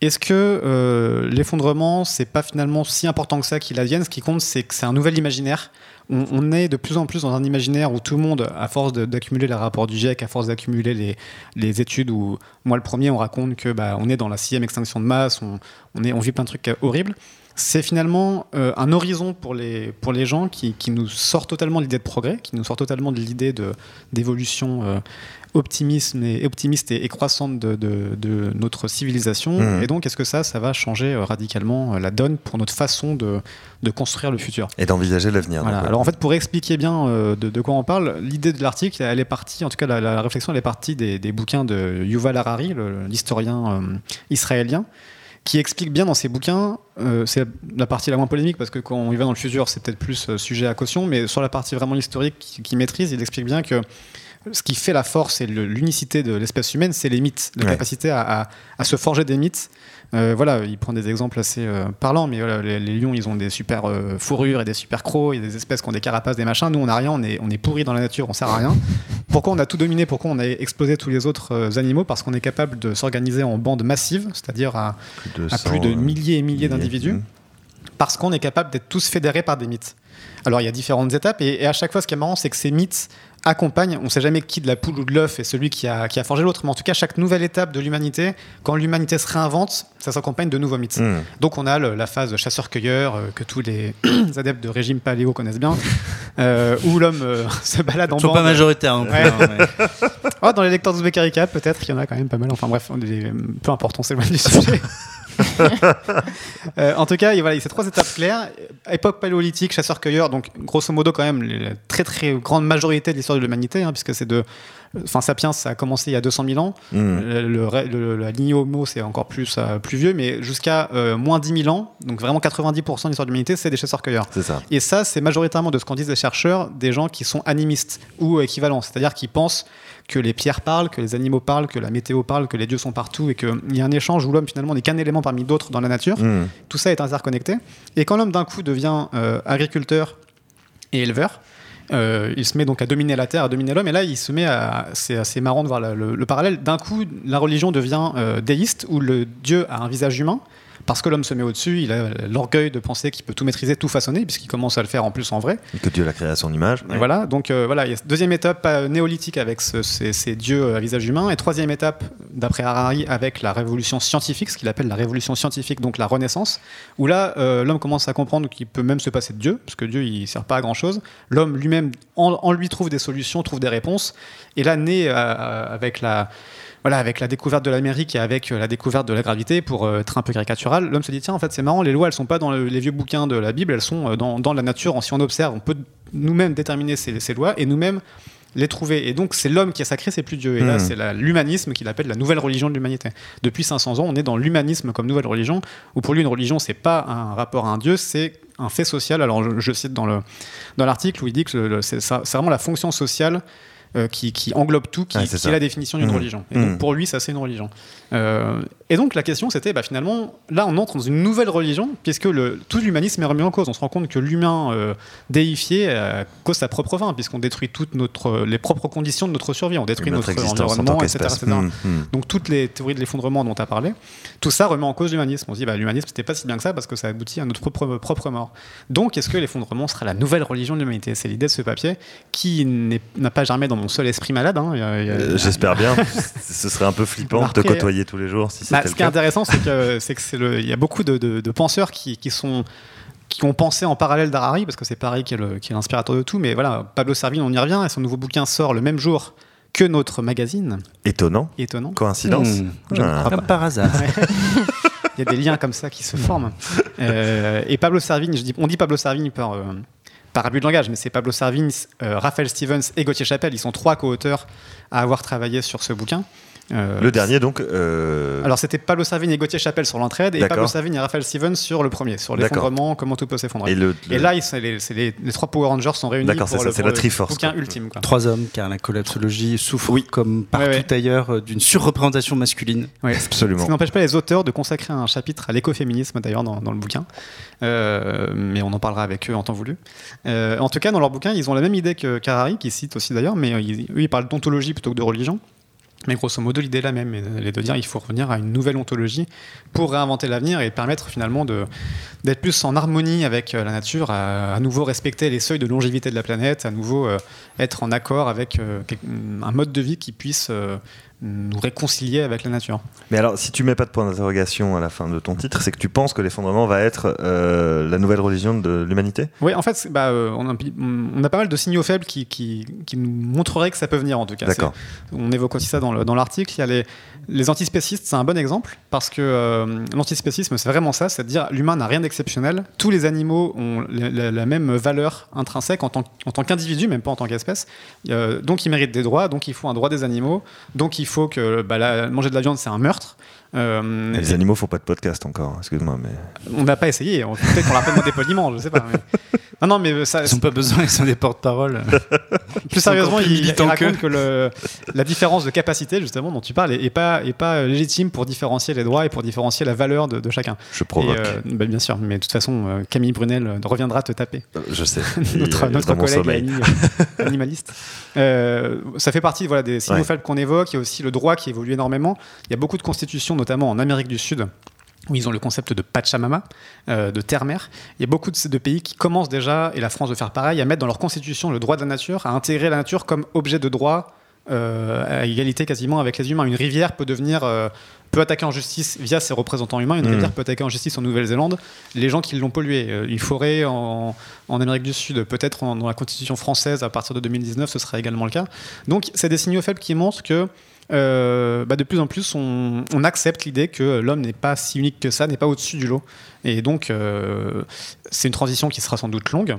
est-ce que euh, l'effondrement c'est pas finalement si important que ça qu'il advienne? Ce qui compte, c'est que c'est un nouvel imaginaire. On, est de plus en plus dans un imaginaire où tout le monde, à force d'accumuler les rapports du GIEC, à force d'accumuler les, études, où moi le premier, on raconte que bah, on est dans la sixième extinction de masse, on, est, on vit plein de trucs euh, horribles. C'est finalement euh, un horizon pour les, gens qui, qui nous sort totalement de l'idée de progrès, qui nous sort totalement de l'idée d'évolution euh, optimisme et, optimiste et, et croissante de, de- de notre civilisation. Mhm. Et donc, est-ce que ça, ça va changer euh, radicalement euh, la donne pour notre façon de, de construire le futur? Et d'envisager l'avenir. voilà. Alors en fait, pour expliquer bien euh, de, quoi on parle, l'idée de l'article, elle est partie, en tout cas la, la réflexion, elle est partie des, des bouquins de Yuval Harari, l'historien euh, israélien, qui explique bien dans ses bouquins, euh, c'est la partie la moins polémique parce que quand on y va dans le futur, c'est peut-être plus sujet à caution, mais sur la partie vraiment historique qu'il qui maîtrise, il explique bien que ce qui fait la force et l'unicité de l'espèce humaine, c'est les mythes, la Ouais. capacité à, à- à se forger des mythes. Euh, voilà, il prend des exemples assez euh, parlants, mais voilà, les, les lions, ils ont des super euh, fourrures et des super crocs, il y a des espèces qui ont des carapaces, des machins. Nous, on n'a rien, on est, on est pourris dans la nature, on sert à rien. Pourquoi on a tout dominé? Pourquoi on a explosé tous les autres animaux? Parce qu'on est capable de s'organiser en bandes massives, c'est-à-dire à, Plus de, à plus de 100, milliers et milliers milliers. d'individus, Mm. parce qu'on est capable d'être tous fédérés par des mythes. Alors il y a différentes étapes, et, et à chaque fois, ce qui est marrant, c'est que ces mythes accompagnent, on ne sait jamais qui de la poule ou de l'œuf est celui qui a, qui a forgé l'autre, mais en tout cas, chaque nouvelle étape de l'humanité, quand l'humanité se réinvente, ça s'accompagne de nouveaux mythes. Mm. Donc on a le- la phase chasseur-cueilleur euh, que tous les adeptes de régime paléo connaissent bien, euh, où l'homme euh, se balade en Ils sont pas bande. majoritaires non plus. Ouais. hein, mais- Oh, dans les lecteurs de Beccaria, peut-être qu'il y en a quand même pas mal. Enfin bref, on est- peu importe, on s'éloigne du sujet. Euh, en tout cas, il y a voilà, il y a ces trois étapes claires. Époque paléolithique, chasseur-cueilleur, donc grosso modo quand même la très très grande majorité de l'histoire de l'humanité, hein, puisque c'est de... Enfin, Sapiens, ça a commencé il y a 200 000 ans. Mm. Le, la lignée Homo, c'est encore plus, euh, plus vieux, mais jusqu'à euh, moins 10 000 ans, donc vraiment 90% de l'histoire de l'humanité, c'est des chasseurs-cueilleurs. Et ça, c'est majoritairement de ce qu'en disent les chercheurs, des gens qui sont animistes ou équivalents, c'est-à-dire qui pensent que les pierres parlent, que les animaux parlent, que la météo parle, que les dieux sont partout et qu'il y a un échange où l'homme finalement n'est qu'un élément parmi d'autres dans la nature. Mm. Tout ça est interconnecté. Et quand l'homme d'un coup devient euh, agriculteur et éleveur, euh, il se met donc à dominer la terre, à dominer l'homme, et là il se met à. C'est assez marrant de voir le, le parallèle. D'un coup, la religion devient euh, déiste, où le dieu a un visage humain, parce que l'homme se met au-dessus, il a l'orgueil de penser qu'il peut tout maîtriser, tout façonner, puisqu'il commence à le faire en plus en vrai. Et que Dieu l'a créé à son image. Voilà, donc euh, voilà, deuxième étape euh, néolithique avec ce- ces, ces dieux à visage humain, et troisième étape, d'après Harari, avec la révolution scientifique, ce qu'il appelle la révolution scientifique, donc la Renaissance, où là, euh, l'homme commence à comprendre qu'il peut même se passer de Dieu, parce que Dieu, il sert pas à grand-chose. L'homme lui-même, en, en lui, trouve des solutions, trouve des réponses, et là, naît euh, avec la voilà, avec la découverte de l'Amérique et avec euh, la découverte de la gravité, pour euh, être un peu caricatural, l'homme se dit tiens, en fait, c'est marrant, les lois, elles sont pas dans le- les vieux bouquins de la Bible, elles sont euh, dans, dans la nature. Si on observe, on peut nous-mêmes déterminer ces, ces lois et nous-mêmes les trouver. Et donc, c'est l'homme qui a sacré, c'est plus Dieu. Et là, Mhm. c'est l'humanisme qu'il appelle la nouvelle religion de l'humanité. Depuis 500 ans, on est dans l'humanisme comme nouvelle religion, où pour lui, une religion, c'est pas un rapport à un Dieu, c'est un fait social. Alors, je, je cite dans le dans l'article où il dit que c'est vraiment la fonction sociale qui, qui englobe tout, qui, est la définition d'une Mhm. religion. Et donc pour lui, ça c'est une religion. Euh, et donc la question c'était, bah, finalement, là on entre dans une nouvelle religion, puisque le, tout l'humanisme est remis en cause. On se rend compte que l'humain euh, déifié euh, cause sa propre fin, puisqu'on détruit toutes notre, les propres conditions de notre survie. On détruit Notre notre, en environnement, etc. Mm, mm. Donc toutes les théories de l'effondrement dont tu as parlé, tout ça remet en cause l'humanisme. On se dit, bah, l'humanisme, c'était pas si bien que ça parce que ça aboutit à notre propre, propre mort. Donc est-ce que l'effondrement sera la nouvelle religion de l'humanité? C'est l'idée de ce papier qui n'a pas germé dans mon seul esprit malade. hein. Euh, J'espère bien. Ce serait un peu flippant de côtoyer tous les jours si Bah, ce qui est intéressant, c'est que c'est que c'est le, il y a beaucoup de, de- de penseurs qui, qui sont qui ont pensé en parallèle d'Harari, parce que c'est Paris qui est le- qui est l'inspirateur de tout, mais voilà, Pablo Servigne, on y revient, et son nouveau bouquin sort le même jour que notre magazine. Étonnant. Étonnant. Coïncidence. Hmm, Ah. crois pas par hasard. Il y a des liens comme ça qui se forment. Euh, et Pablo Servigne, je dis, on dit Pablo Servigne par, euh, par abus de langage, mais c'est Pablo Servigne, euh, Raphaël Stevens et Gauthier Chapelle. Ils sont trois co-auteurs à avoir travaillé sur ce bouquin. Euh, Le dernier, donc. euh, Alors c'était Pablo Servigne et Gauthier Chapelle sur l'entraide et. Pablo Servigne et Raphaël Stevens sur le premier, sur l'effondrement, comment tout peut s'effondrer. et le, Et, là, les, les, les trois Power Rangers sont réunis D'accord, pour c'est ça, le, pour la le Triforce, bouquin quoi. ultime. quoi. Trois hommes, car la collapsologie souffre, Oui. comme partout Ouais, ouais. ailleurs, euh, d'une surreprésentation masculine. Ouais. Ce Absolument. qui n'empêche pas les auteurs de consacrer un chapitre à l'écoféminisme d'ailleurs dans, dans le bouquin, Euh, mais on en parlera avec eux en temps voulu. Euh, en tout cas, dans leur bouquin, ils ont la même idée que Carrari, qui cite aussi d'ailleurs, mais ils- eux ils parlent d'ontologie plutôt que de religion. Mais grosso modo, l'idée est la même, elle est de dire qu'il faut revenir à une nouvelle ontologie pour réinventer l'avenir et permettre finalement d'être plus en harmonie avec euh, la nature, à, nouveau respecter les seuils de longévité de la planète, à nouveau euh, être en accord avec euh, un mode de vie qui puisse nous réconcilier avec la nature. Mais alors, si tu mets pas de point d'interrogation à la fin de ton titre, c'est que tu penses que l'effondrement va être euh, la nouvelle religion de l'humanité? Oui, en fait, bah, euh, on, a, on a pas mal de signaux faibles qui, qui, qui nous montreraient que ça peut venir en tout cas. On évoque aussi ça dans l'article. Il y a les, les antispécistes, c'est un bon exemple parce que euh, l'antispécisme, c'est vraiment ça, c'est à dire l'humain n'a rien d'exceptionnel. Tous les animaux ont la, même valeur intrinsèque en tant, qu'individu, même pas en tant qu'espèce. Euh, donc ils méritent des droits, donc il faut un droit des animaux, donc il faut que bah, manger de la viande, c'est un meurtre. Euh, Les animaux font pas de podcast encore, excuse-moi, mais. on n'a pas essayé. on- Peut-être qu'on l'a pas demandé poliment, je sais pas. mais- Non, non, mais ça, Ils n'ont pas besoin, ils sont des porte-parole. plus sérieusement, il, il raconte que le- la différence de capacité, justement, dont tu parles, est, est pas, est pas légitime pour différencier les droits et pour différencier la valeur de, de chacun. Je Et, provoque. euh, bah, bien sûr, mais de toute façon, euh, Camille Brunel reviendra te taper. Je sais. notre, collègue animaliste. Euh, ça fait partie voilà, des signaux Ouais. faibles qu'on évoque. Il y a aussi le droit qui évolue énormément. Il y a beaucoup de constitutions, notamment en Amérique du Sud, où ils ont le concept de Pachamama, euh, de terre-mer. Il y a beaucoup de, ces deux pays qui commencent déjà, et la France de faire pareil, à mettre dans leur constitution le droit de la nature, à intégrer la nature comme objet de droit euh, à égalité quasiment avec les humains. Une rivière peut devenir euh, peut attaquer en justice via ses représentants humains. Une Mhm. rivière peut attaquer en justice en Nouvelle-Zélande les gens qui l'ont polluée. Une forêt en, en Amérique du Sud, peut-être dans la constitution française à partir de 2019, ce sera également le cas. Donc, c'est des signaux faibles qui montrent que euh, bah, de plus en plus, on, accepte l'idée que l'homme n'est pas si unique que ça, n'est pas au-dessus du lot. Et donc, euh, c'est une transition qui sera sans doute longue.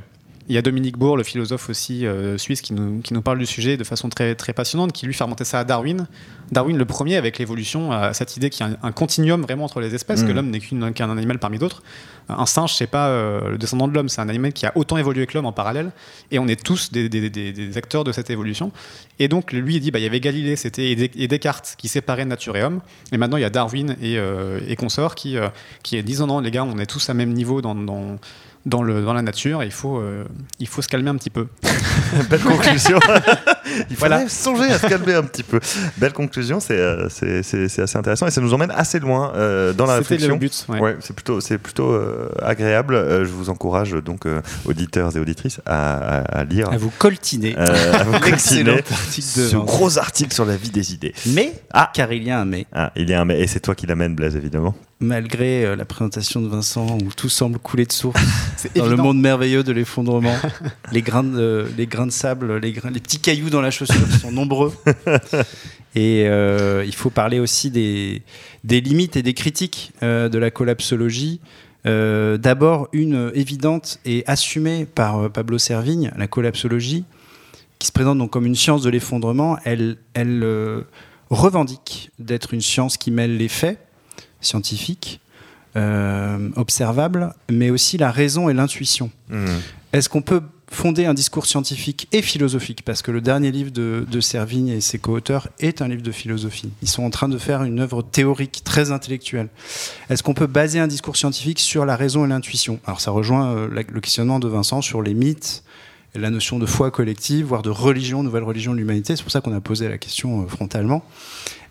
Il y a Dominique Bourg, le philosophe aussi euh, suisse, qui nous, qui nous parle du sujet de façon très, très passionnante, qui lui fait remonter ça à Darwin. Darwin, le premier, avec l'évolution, a cette idée qu'il y a un, un continuum vraiment entre les espèces, Mm. que l'homme n'est qu'un animal parmi d'autres. Un singe, c'est pas euh, le descendant de l'homme, c'est un animal qui a autant évolué que l'homme en parallèle, et on est tous des, des- des- des acteurs de cette évolution. Et donc, lui, il dit, bah, il y avait Galilée, c'était et Des- et Descartes qui séparaient nature et homme, et maintenant il y a Darwin et, euh, et consorts qui, qui disent, non, non, les gars, on est tous à même niveau dans, dans, dans, le, dans la nature, il faut, euh, il faut se calmer un petit peu. Belle conclusion. Il Voilà. fallait songer à se calmer un petit peu. Belle conclusion, c'est euh, c'est- c'est- c'est assez intéressant et ça nous emmène assez loin euh, dans la C'était réflexion. le but. ouais. Ouais, c'est plutôt, c'est plutôt euh, agréable. Euh, je vous encourage donc euh, auditeurs et auditrices à, à- à lire, À vous coltiner. euh, à vous Excellent coltiner ce gros article sur la vie des idées. Mais, Ah. car il y a un mais, Ah, il y a un mais et c'est toi qui l'amène, Blaise évidemment. malgré euh, la présentation de Vincent où tout semble couler de source dans le monde merveilleux de l'effondrement, les, grains de, les grains de sable, les, grains- les petits cailloux dans la chaussure sont nombreux. Et euh, il faut parler aussi des, des limites et des critiques euh, de la collapsologie. Euh, D'abord, une évidente et assumée par euh, Pablo Servigne, la collapsologie, qui se présente donc comme une science de l'effondrement, elle, elle euh, revendique d'être une science qui mêle les faits scientifiques, euh, observables, mais aussi la raison et l'intuition. Hmm. Est-ce qu'on peut fonder un discours scientifique et philosophique Parce que le dernier livre de, Servigne et ses co-auteurs est un livre de philosophie. Ils sont en train de faire une œuvre théorique très intellectuelle. Est-ce qu'on peut baser un discours scientifique sur la raison et l'intuition? Alors ça rejoint euh, le questionnement de Vincent sur les mythes, et la notion de foi collective, voire de religion, nouvelle religion de l'humanité. C'est pour ça qu'on a posé la question euh, frontalement.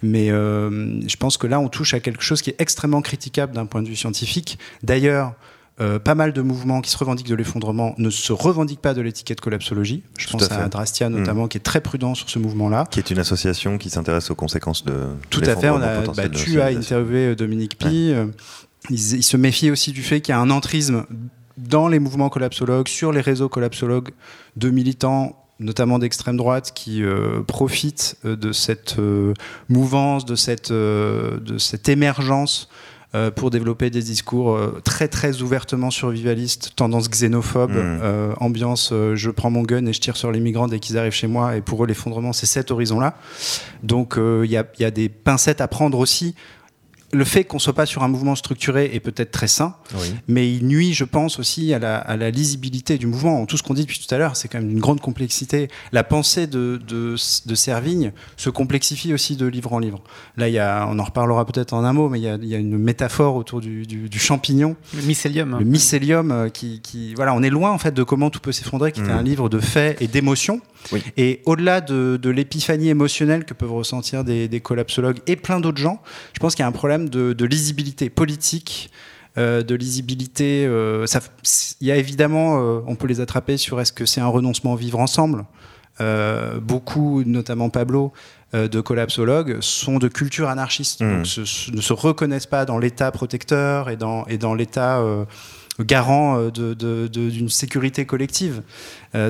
Mais euh, je pense que là, on touche à quelque chose qui est extrêmement critiquable d'un point de vue scientifique. D'ailleurs, euh, pas mal de mouvements qui se revendiquent de l'effondrement ne se revendiquent pas de l'étiquette collapsologie. Je Tout pense à à. Drastia Mm. notamment, qui est très prudent sur ce mouvement-là. Qui est une association qui s'intéresse aux conséquences de Tout à fait. On a, bah, tu as interviewé euh, Dominique Pi. euh, Il, il se méfie aussi du fait qu'il y a un entrisme dans les mouvements collapsologues, sur les réseaux collapsologues, de militants notamment d'extrême droite, qui euh, profitent euh, de cette euh, mouvance, de cette, euh, de cette émergence euh, pour développer des discours euh, très très ouvertement survivalistes, tendance xénophobe, Mm. euh, ambiance euh, je prends mon gun et je tire sur les migrants dès qu'ils arrivent chez moi, et pour eux l'effondrement c'est cet horizon-là. Donc euh, il y, a, il y a des pincettes à prendre aussi. Le fait qu'on soit pas sur un mouvement structuré est peut-être très sain, Oui. mais il nuit, je pense, aussi à la, à la lisibilité du mouvement. Tout ce qu'on dit depuis tout à l'heure, c'est quand même une grande complexité. La pensée de, de, de Servigne se complexifie aussi de livre en livre. Là, il y a, on en reparlera peut-être en un mot, mais il y a, il y a une métaphore autour du, du, du champignon, Le mycélium. le mycélium, euh, qui, qui, voilà, on est loin en fait de comment tout peut s'effondrer, qui était Mhm. un livre de faits et d'émotions. Oui. Et au-delà de, de l'épiphanie émotionnelle que peuvent ressentir des, des collapsologues et plein d'autres gens, je pense qu'il y a un problème de, de lisibilité politique, euh, de lisibilité. euh, ça- Il y a évidemment, euh, on peut les attraper sur est-ce que c'est un renoncement au vivre ensemble. Euh, beaucoup, notamment Pablo, de collapsologues, sont de culture anarchiste, donc se- se- ne se reconnaissent pas dans l'État protecteur et dans, et dans l'État garant de- de- de- d'une sécurité collective.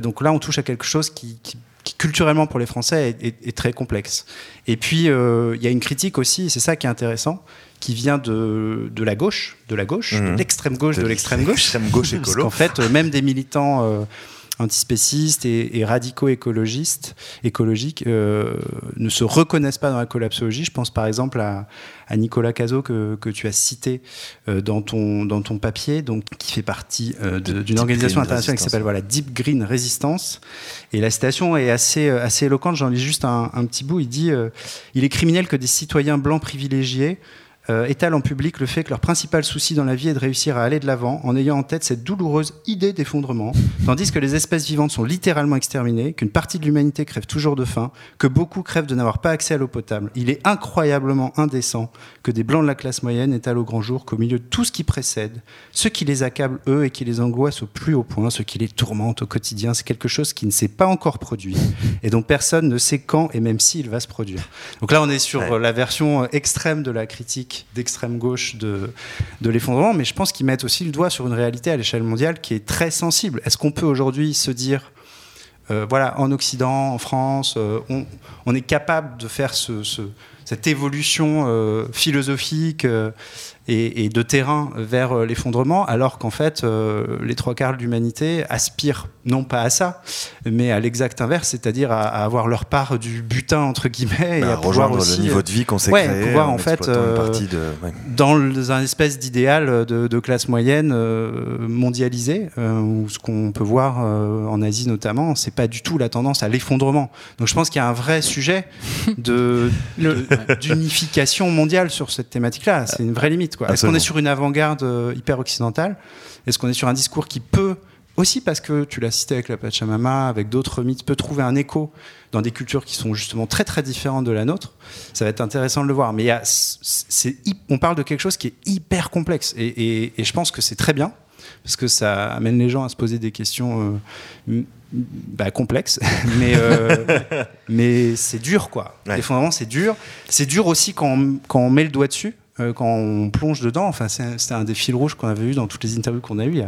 Donc là, on touche à quelque chose qui, qui- qui, culturellement pour les Français est, est- est très complexe. Et puis, euh, il y a une critique aussi, c'est ça qui est intéressant, qui vient de, de la gauche, de la gauche, Mhm. de l'extrême gauche, de l'extrême gauche. L'extrême gauche Parce écolo. qu'en fait, euh, même des militants euh, antispécistes et, radicaux écologistes, écologiques euh, ne se reconnaissent pas dans la collapsologie. Je pense par exemple à, Nicolas Cazot que, que, tu as cité euh, dans, ton, dans ton papier, donc, qui fait partie euh, d'une organisation internationale qui s'appelle voilà, Deep Green Resistance. Et la citation est assez, assez éloquente, j'en lis juste un, un, petit bout. Il dit Il est criminel que des citoyens blancs privilégiés euh, étalent en public le fait que leur principal souci dans la vie est de réussir à aller de l'avant en ayant en tête cette douloureuse idée d'effondrement, tandis que les espèces vivantes sont littéralement exterminées, qu'une partie de l'humanité crève toujours de faim, que beaucoup crèvent de n'avoir pas accès à l'eau potable. Il est incroyablement indécent que des blancs de la classe moyenne étalent au grand jour qu'au milieu de tout ce qui précède, ce qui les accable eux et qui les angoisse au plus haut point, ce qui les tourmente au quotidien, c'est quelque chose qui ne s'est pas encore produit et dont personne ne sait quand et même s'il va se produire. Donc là, on est sur la version extrême de la critique d'extrême gauche de, l'effondrement, mais je pense qu'ils mettent aussi le doigt sur une réalité à l'échelle mondiale qui est très sensible. Est-ce qu'on peut aujourd'hui se dire, euh, voilà, en Occident, en France, euh, on, est capable de faire ce, cette évolution euh, philosophique et, de terrain vers euh, l'effondrement, alors qu'en fait, euh, les trois quarts de l'humanité aspirent non pas à ça, mais à l'exact inverse, c'est-à-dire à, avoir leur part du butin entre guillemets et bah, à rejoindre aussi, le niveau de vie qu'on s'est créé, pouvoir en, fait dans un espèce d'idéal de, classe moyenne mondialisée, où ce qu'on peut voir en Asie notamment, c'est pas du tout la tendance à l'effondrement. Donc je pense qu'il y a un vrai sujet de d'unification mondiale sur cette thématique-là. C'est une vraie limite. Est-ce qu'on est sur une avant-garde euh, hyper occidentale? Est-ce qu'on est sur un discours qui peut aussi parce que tu l'as cité avec la Pachamama, avec d'autres mythes, peut trouver un écho dans des cultures qui sont justement très très différentes de la nôtre? Ça va être intéressant de le voir. Mais il y a, on parle de quelque chose qui est hyper complexe et, je pense que c'est très bien parce que ça amène les gens à se poser des questions euh, bah, complexes. mais euh, mais c'est dur quoi. Les fondaments c'est dur. C'est dur aussi quand quand on met le doigt dessus. Euh, quand on plonge dedans. Enfin, c'était un des fils rouges qu'on avait eu dans toutes les interviews qu'on a eues.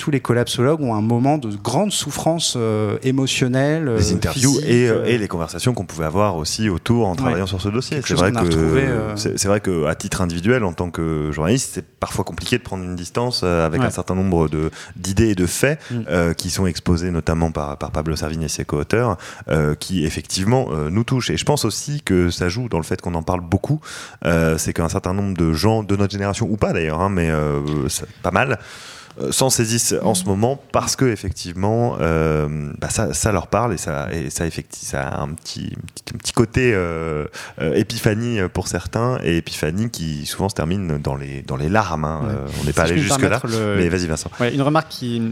Tous les collapsologues ont un moment de grande souffrance euh, émotionnelle. Les euh, interviews et, et, les conversations qu'on pouvait avoir aussi autour en travaillant sur ce dossier. C'est vrai, que, c'est vrai qu'à titre individuel, en tant que journaliste, c'est parfois compliqué de prendre une distance avec un certain nombre d'idées et de faits mm. qui sont exposés notamment par, par Pablo Servigne et ses co-auteurs, qui effectivement nous touchent. Et je pense aussi que ça joue dans le fait qu'on en parle beaucoup. c'est qu'un certain nombre de gens de notre génération, ou pas d'ailleurs, hein, mais pas mal, euh, s'en saisissent en ce moment parce que effectivement euh, bah ça, ça, leur parle et ça, et ça, ça a un petit, un petit côté euh, épiphanie pour certains et épiphanie qui souvent se termine dans les, dans les larmes. Hein. on n'est pas allé jusque-là. Mais vas-y, Vincent. une remarque qui.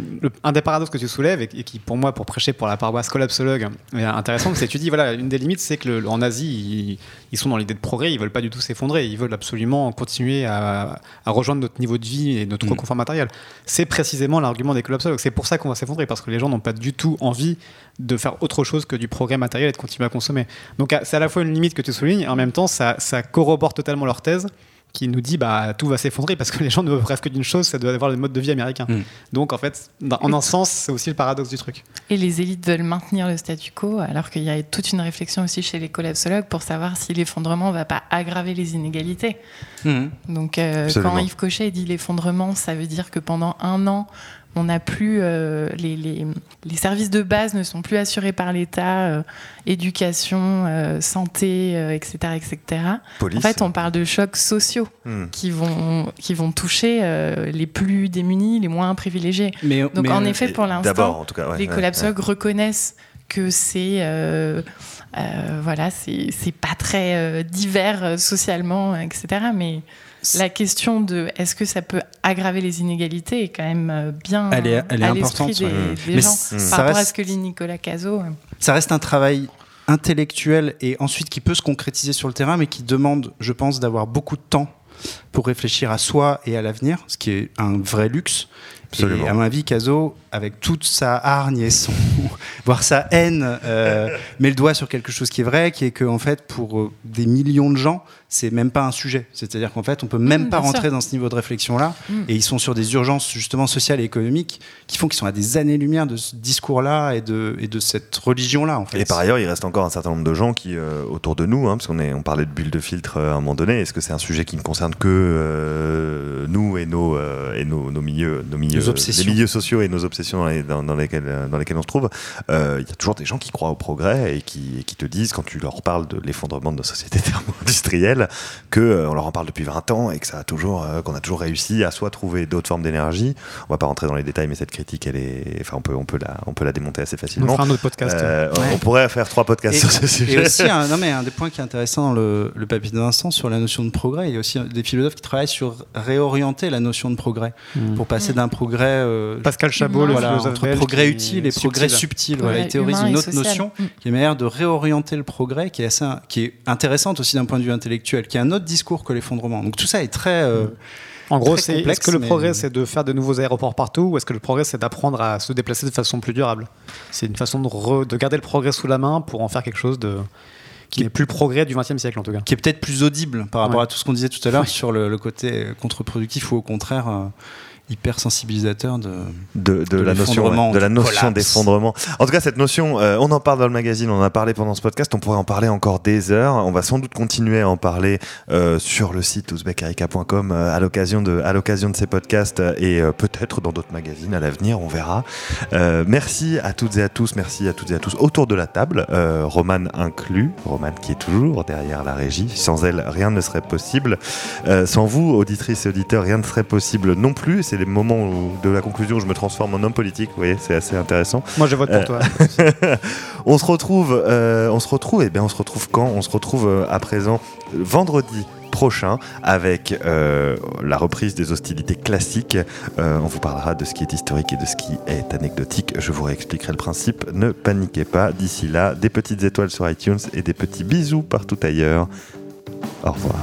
un des paradoxes que tu soulèves et, qui, pour moi, pour prêcher pour la paroisse collapsologue, est intéressante, c'est que tu dis voilà, une des limites, c'est que en Asie, ils, sont dans l'idée de progrès, ils veulent pas du tout s'effondrer, ils veulent absolument continuer à, à, rejoindre notre niveau de vie et notre mm. confort matériel c'est précisément l'argument des collapsologues. C'est pour ça qu'on va s'effondrer, parce que les gens n'ont pas du tout envie de faire autre chose que du progrès matériel et de continuer à consommer. Donc c'est à la fois une limite que tu soulignes, et en même temps, ça, ça corrobore totalement leur thèse qui nous dit bah tout va s'effondrer parce que les gens ne rêvent que d'une chose, c'est d'avoir le mode de vie américain. Mm. Donc en fait, en un sens, c'est aussi le paradoxe du truc. Et les élites veulent maintenir le statu quo, alors qu'il y a toute une réflexion aussi chez les collapsologues pour savoir si l'effondrement va pas aggraver les inégalités. Mm. Donc euh, quand Yves Cochet dit l'effondrement, ça veut dire que pendant un an, on n'a plus euh, les, les, les, services de base ne sont plus assurés par l'État, euh, éducation, euh, santé, etc., etc. En fait, on parle de chocs sociaux hmm. qui vont qui vont toucher les plus démunis, les moins privilégiés. Mais, Donc, en effet, pour l'instant, les collapsologues reconnaissent que c'est voilà, c'est pas très divers socialement, etc. Mais la question de est-ce que ça peut aggraver les inégalités est quand même euh, bien elle est, elle est à importante des, gens par rapport à ce que dit Nicolas Cazot. Ça reste un travail intellectuel et ensuite qui peut se concrétiser sur le terrain, mais qui demande, je pense, d'avoir beaucoup de temps pour réfléchir à soi et à l'avenir, ce qui est un vrai luxe. Absolument. Et à mon avis, Caso, avec toute sa hargne et son, voire sa haine, euh, met le doigt sur quelque chose qui est vrai, qui est que en fait, pour euh, des millions de gens, c'est même pas un sujet. C'est-à-dire qu'en fait, on peut même mm, pas rentrer dans ce niveau de réflexion-là. Mm. Et ils sont sur des urgences justement sociales et économiques qui font qu'ils sont à des années-lumière de ce discours-là et de, et de cette religion-là. En fait. Et par ailleurs, il reste encore un certain nombre de gens qui, euh, autour de nous, hein, parce qu'on on parlait de bulles de filtre à un moment donné, est-ce que c'est un sujet qui ne concerne que euh, nous et nos euh, et nos, nos milieux, nos milieux, les milieux sociaux et nos obsessions dans, les- dans- dans lesquels dans lesquels on se trouve. Euh, Il y a toujours des gens qui croient au progrès et qui, et qui te disent quand tu leur parles de l'effondrement de nos sociétés thermo-industrielles que euh, on leur en parle depuis 20 ans et que ça a toujours euh, qu'on a toujours réussi à soit trouver d'autres formes d'énergie. On va pas rentrer dans les détails, mais cette critique, elle est, enfin, on peut on peut la on peut la démonter assez On facilement. fera un autre podcast. Euh, Ouais. On pourrait faire trois podcasts Et, sur ce sujet. et aussi, un, non, mais un des points qui est intéressant dans le, le papier de Vincent sur la notion de progrès, il y a aussi des philosophes qui travaillent sur réorienter la notion de progrès Mm. pour passer d'un progrès euh, Pascal Chabot, le voilà, philosophe entre belge, progrès qui utile et progrès subtil. Voilà, il théorise une autre social. notion Mm. qui est une manière de réorienter le progrès, qui est, assez, qui est intéressante aussi d'un point de vue intellectuel, qui est un autre discours que l'effondrement. Donc tout ça est très... euh, En gros, c'est est-ce que le mais- progrès c'est de faire de nouveaux aéroports partout ou est-ce que le progrès c'est d'apprendre à se déplacer de façon plus durable? C'est une façon de, re- de garder le progrès sous la main pour en faire quelque chose de qui n'est plus le progrès du XXe siècle en tout cas. qui est peut-être plus audible par rapport Ouais. à tout ce qu'on disait tout à l'heure sur le, le côté contre-productif ou au contraire euh, hyper sensibilisateur de... de, de de la notion, l'effondrement, ouais, de la du notion collapse. d'effondrement. En tout cas, cette notion, euh, on en parle dans le magazine, on en a parlé pendant ce podcast, on pourrait en parler encore des heures. On va sans doute continuer à en parler euh, sur le site ouzbekarika.com euh, à l'occasion de, à l'occasion de ces podcasts et peut-être dans d'autres magazines à l'avenir, on verra. Merci à toutes et à tous, merci à toutes et à tous autour de la table, Romane inclus, Romane qui est toujours derrière la régie. Sans elle, rien ne serait possible. Sans vous, auditrices et auditeurs, rien ne serait possible non plus. C'est les moments où- de la conclusion où je me transforme en homme politique. Vous voyez, c'est assez intéressant. Moi je vote pour Euh, toi. On se retrouve, euh, on se retrouve, et bien on se retrouve quand? On se retrouve euh, à présent vendredi prochain avec euh, la reprise des hostilités classiques. Euh, on vous parlera de ce qui est historique et de ce qui est anecdotique. Je vous réexpliquerai le principe. Ne paniquez pas. D'ici là, des petites étoiles sur iTunes et des petits bisous partout ailleurs. Au revoir.